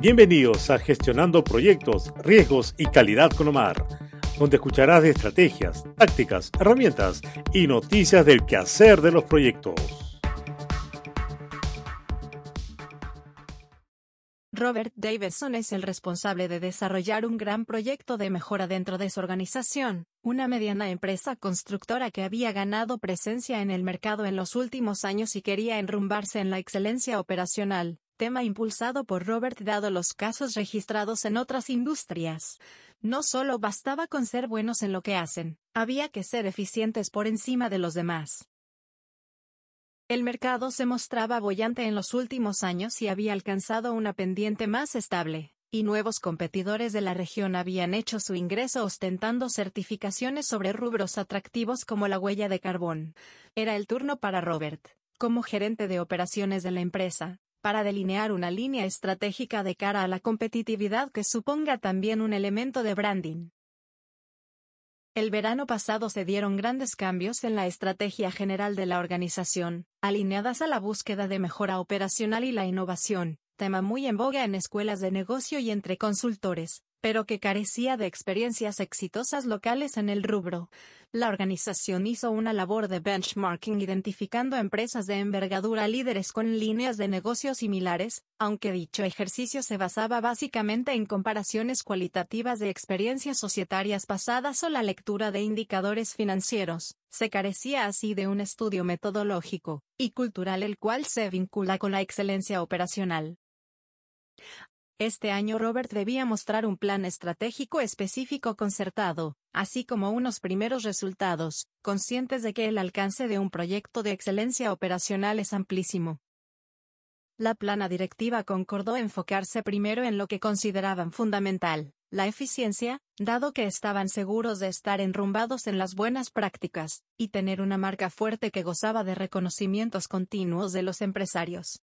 Bienvenidos a Gestionando Proyectos, Riesgos y Calidad con Omar, donde escucharás de estrategias, tácticas, herramientas y noticias del quehacer de los proyectos. Robert Davidson es el responsable de desarrollar un gran proyecto de mejora dentro de su organización, una mediana empresa constructora que había ganado presencia en el mercado en los últimos años y quería enrumbarse en la excelencia operacional tema impulsado por Robert dado los casos registrados en otras industrias. No solo bastaba con ser buenos en lo que hacen, había que ser eficientes por encima de los demás. El mercado se mostraba bollante en los últimos años y había alcanzado una pendiente más estable, y nuevos competidores de la región habían hecho su ingreso ostentando certificaciones sobre rubros atractivos como la huella de carbón. Era el turno para Robert, como gerente de operaciones de la empresa, para delinear una línea estratégica de cara a la competitividad que suponga también un elemento de branding. El verano pasado se dieron grandes cambios en la estrategia general de la organización, alineadas a la búsqueda de mejora operacional y la innovación, tema muy en boga en escuelas de negocio y entre consultores, pero que carecía de experiencias exitosas locales en el rubro. La organización hizo una labor de benchmarking identificando empresas de envergadura líderes con líneas de negocio similares, aunque dicho ejercicio se basaba básicamente en comparaciones cualitativas de experiencias societarias pasadas o la lectura de indicadores financieros. Se carecía así de un estudio metodológico y cultural el cual se vincula con la excelencia operacional. Este año Robert debía mostrar un plan estratégico específico concertado, así como unos primeros resultados, conscientes de que el alcance de un proyecto de excelencia operacional es amplísimo. La plana directiva concordó enfocarse primero en lo que consideraban fundamental, la eficiencia, dado que estaban seguros de estar enrumbados en las buenas prácticas, y tener una marca fuerte que gozaba de reconocimientos continuos de los empresarios.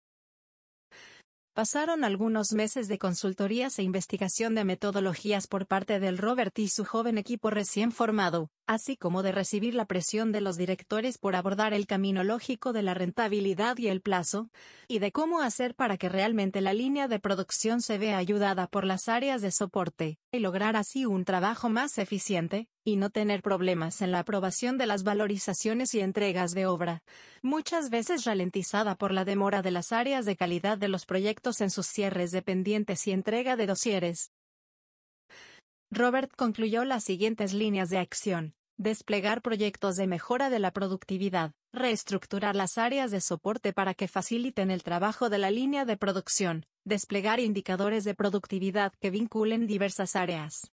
Pasaron algunos meses de consultorías e investigación de metodologías por parte del Robert y su joven equipo recién formado, así como de recibir la presión de los directores por abordar el camino lógico de la rentabilidad y el plazo, y de cómo hacer para que realmente la línea de producción se vea ayudada por las áreas de soporte, y lograr así un trabajo más eficiente, y no tener problemas en la aprobación de las valorizaciones y entregas de obra, muchas veces ralentizada por la demora de las áreas de calidad de los proyectos en sus cierres dependientes y entrega de dosieres. Robert concluyó las siguientes líneas de acción desplegar proyectos de mejora de la productividad, reestructurar las áreas de soporte para que faciliten el trabajo de la línea de producción, desplegar indicadores de productividad que vinculen diversas áreas.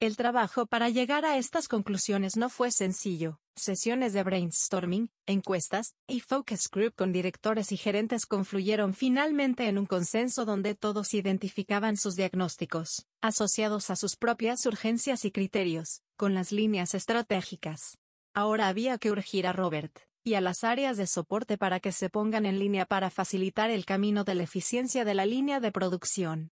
El trabajo para llegar a estas conclusiones no fue sencillo. Sesiones de brainstorming, encuestas y focus group con directores y gerentes confluyeron finalmente en un consenso donde todos identificaban sus diagnósticos, asociados a sus propias urgencias y criterios, con las líneas estratégicas. Ahora había que urgir a Robert y a las áreas de soporte para que se pongan en línea para facilitar el camino de la eficiencia de la línea de producción.